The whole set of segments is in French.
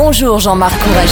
Bonjour Jean-Marc Courage.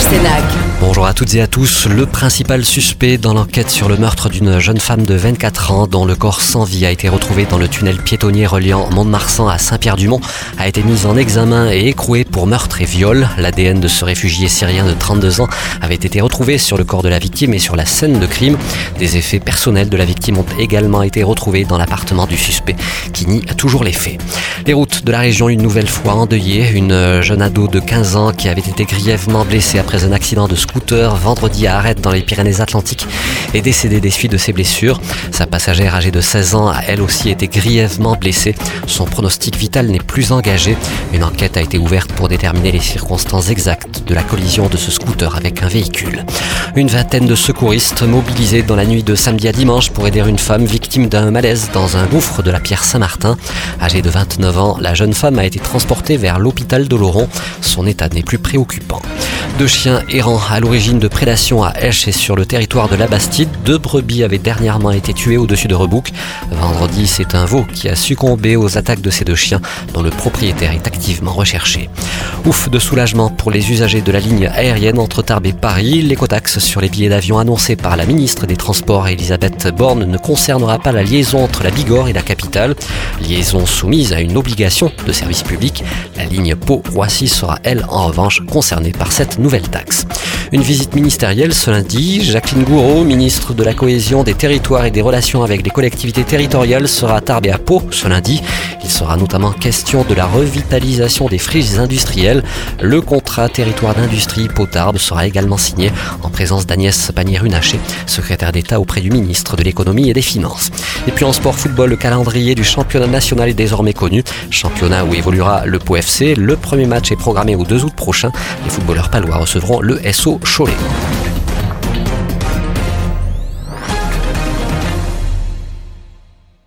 Bonjour à toutes et à tous. Le principal suspect dans l'enquête sur le meurtre d'une jeune femme de 24 ans dont le corps sans vie a été retrouvé dans le tunnel piétonnier reliant Mont-de-Marsan à Saint-Pierre-du-Mont a été mis en examen et écroué pour meurtre et viol. L'ADN de ce réfugié syrien de 32 ans avait été retrouvé sur le corps de la victime et sur la scène de crime. Des effets personnels de la victime ont également été retrouvés dans l'appartement du suspect qui nie toujours les faits. Les routes de la région une nouvelle fois endeuillées. Une jeune ado de 15 ans qui avait été grièvement blessée après un accident de scooter vendredi à Arrête dans les Pyrénées-Atlantiques est décédée des suites de ses blessures. Sa passagère âgée de 16 ans a elle aussi été grièvement blessée. Son pronostic vital n'est plus engagé. Une enquête a été ouverte pour déterminer les circonstances exactes de la collision de ce scooter avec un véhicule. Une vingtaine de secouristes mobilisés dans la nuit de samedi à dimanche pour aider une femme victime d'un malaise dans un gouffre de la Pierre Saint-Martin. Âgée de 29 ans, la jeune femme a été transportée vers l'hôpital d'Oloron. Son état n'est plus préoccupant. Deux chiens errants à l'origine de prédation à Esch et sur le territoire de la Bastide. Deux brebis avaient dernièrement été tuées au-dessus de Rebouc. Vendredi, c'est un veau qui a succombé aux attaques de ces deux chiens dont le propriétaire est activement recherché. Ouf de soulagement pour les usagers de la ligne aérienne entre Tarbes et Paris. L'écotaxe sur les billets d'avion annoncée par la ministre des Transports Elisabeth Borne ne concernera pas la liaison entre la Bigorre et la capitale. Liaison soumise à une obligation de service public. La ligne Pau-Roissy sera elle en revanche concernée par cette nouvelle taxe. Une visite ministérielle ce lundi. Jacqueline Gouraud, ministre de la Cohésion des Territoires et des Relations avec les collectivités territoriales, sera à Tarbes et à Pau ce lundi. Il sera notamment question de la revitalisation des friches industrielles. Le contrat territoire d'industrie Pau-Tarbes sera également signé en présence d'Agnès Pannier-Runacher, secrétaire d'État auprès du ministre de l'Économie et des Finances. Et puis en sport football, le calendrier du championnat national est désormais connu. Championnat où évoluera le Pau FC. Le premier match est programmé au 2 août prochain. Les footballeurs palois recevront le SO Cholet.